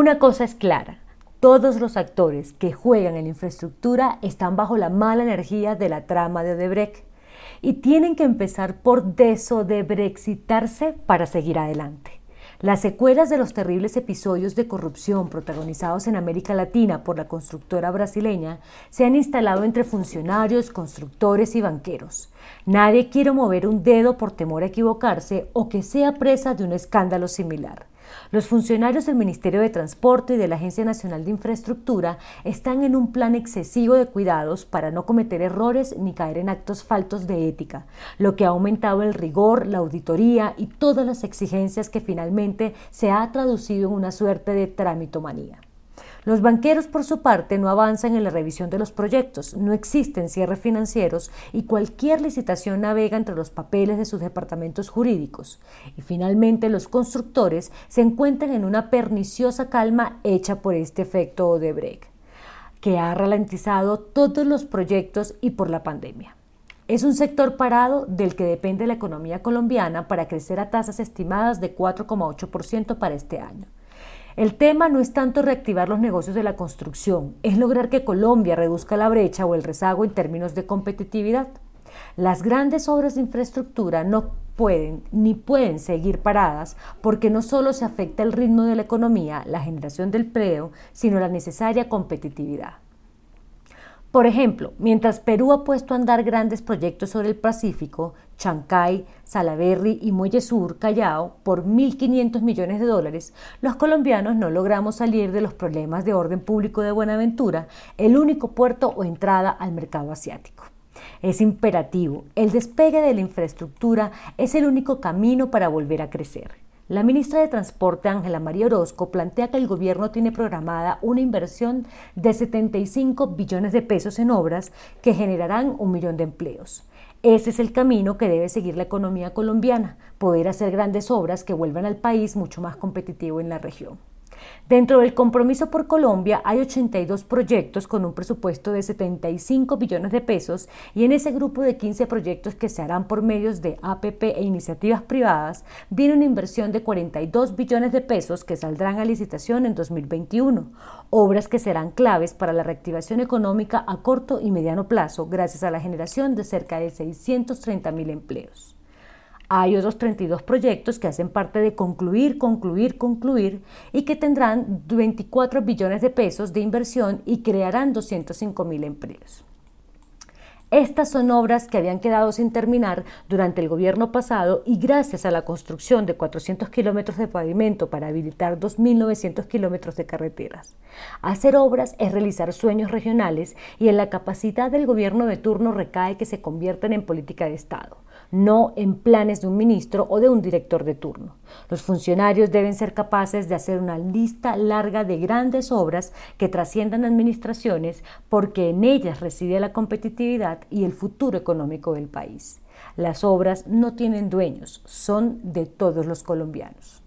Una cosa es clara, todos los actores que juegan en la infraestructura están bajo la mala energía de la trama de Odebrecht y tienen que empezar por desodebrexitarse para seguir adelante. Las secuelas de los terribles episodios de corrupción protagonizados en América Latina por la constructora brasileña se han instalado entre funcionarios, constructores y banqueros. Nadie quiere mover un dedo por temor a equivocarse o que sea presa de un escándalo similar. Los funcionarios del Ministerio de Transporte y de la Agencia Nacional de Infraestructura están en un plan excesivo de cuidados para no cometer errores ni caer en actos faltos de ética, lo que ha aumentado el rigor, la auditoría y todas las exigencias que finalmente se ha traducido en una suerte de tramitomanía. Los banqueros, por su parte, no avanzan en la revisión de los proyectos, no existen cierres financieros y cualquier licitación navega entre los papeles de sus departamentos jurídicos. Y finalmente, los constructores se encuentran en una perniciosa calma hecha por este efecto Odebrecht, que ha ralentizado todos los proyectos y por la pandemia. Es un sector parado del que depende la economía colombiana para crecer a tasas estimadas de 4,8% para este año. El tema no es tanto reactivar los negocios de la construcción, es lograr que Colombia reduzca la brecha o el rezago en términos de competitividad. Las grandes obras de infraestructura no pueden ni pueden seguir paradas porque no solo se afecta el ritmo de la economía, la generación del empleo, sino la necesaria competitividad. Por ejemplo, mientras Perú ha puesto a andar grandes proyectos sobre el Pacífico, Chancay, Salaberry y Muelle Sur, Callao, por 1.500 millones de dólares, los colombianos no logramos salir de los problemas de orden público de Buenaventura, el único puerto o entrada al mercado asiático. Es imperativo, el despegue de la infraestructura es el único camino para volver a crecer. La ministra de Transporte, Ángela María Orozco, plantea que el gobierno tiene programada una inversión de 75 billones de pesos en obras que generarán un millón de empleos. Ese es el camino que debe seguir la economía colombiana, poder hacer grandes obras que vuelvan al país mucho más competitivo en la región. Dentro del compromiso por Colombia hay 82 proyectos con un presupuesto de 75 billones de pesos y en ese grupo de 15 proyectos que se harán por medios de APP e iniciativas privadas viene una inversión de 42 billones de pesos que saldrán a licitación en 2021, obras que serán claves para la reactivación económica a corto y mediano plazo gracias a la generación de cerca de 630 mil empleos. Hay otros 32 proyectos que hacen parte de concluir, concluir, concluir y que tendrán 24 billones de pesos de inversión y crearán 205 mil empleos. Estas son obras que habían quedado sin terminar durante el gobierno pasado y gracias a la construcción de 400 kilómetros de pavimento para habilitar 2.900 kilómetros de carreteras. Hacer obras es realizar sueños regionales y en la capacidad del gobierno de turno recae que se conviertan en política de Estado no en planes de un ministro o de un director de turno. Los funcionarios deben ser capaces de hacer una lista larga de grandes obras que trasciendan administraciones porque en ellas reside la competitividad y el futuro económico del país. Las obras no tienen dueños, son de todos los colombianos.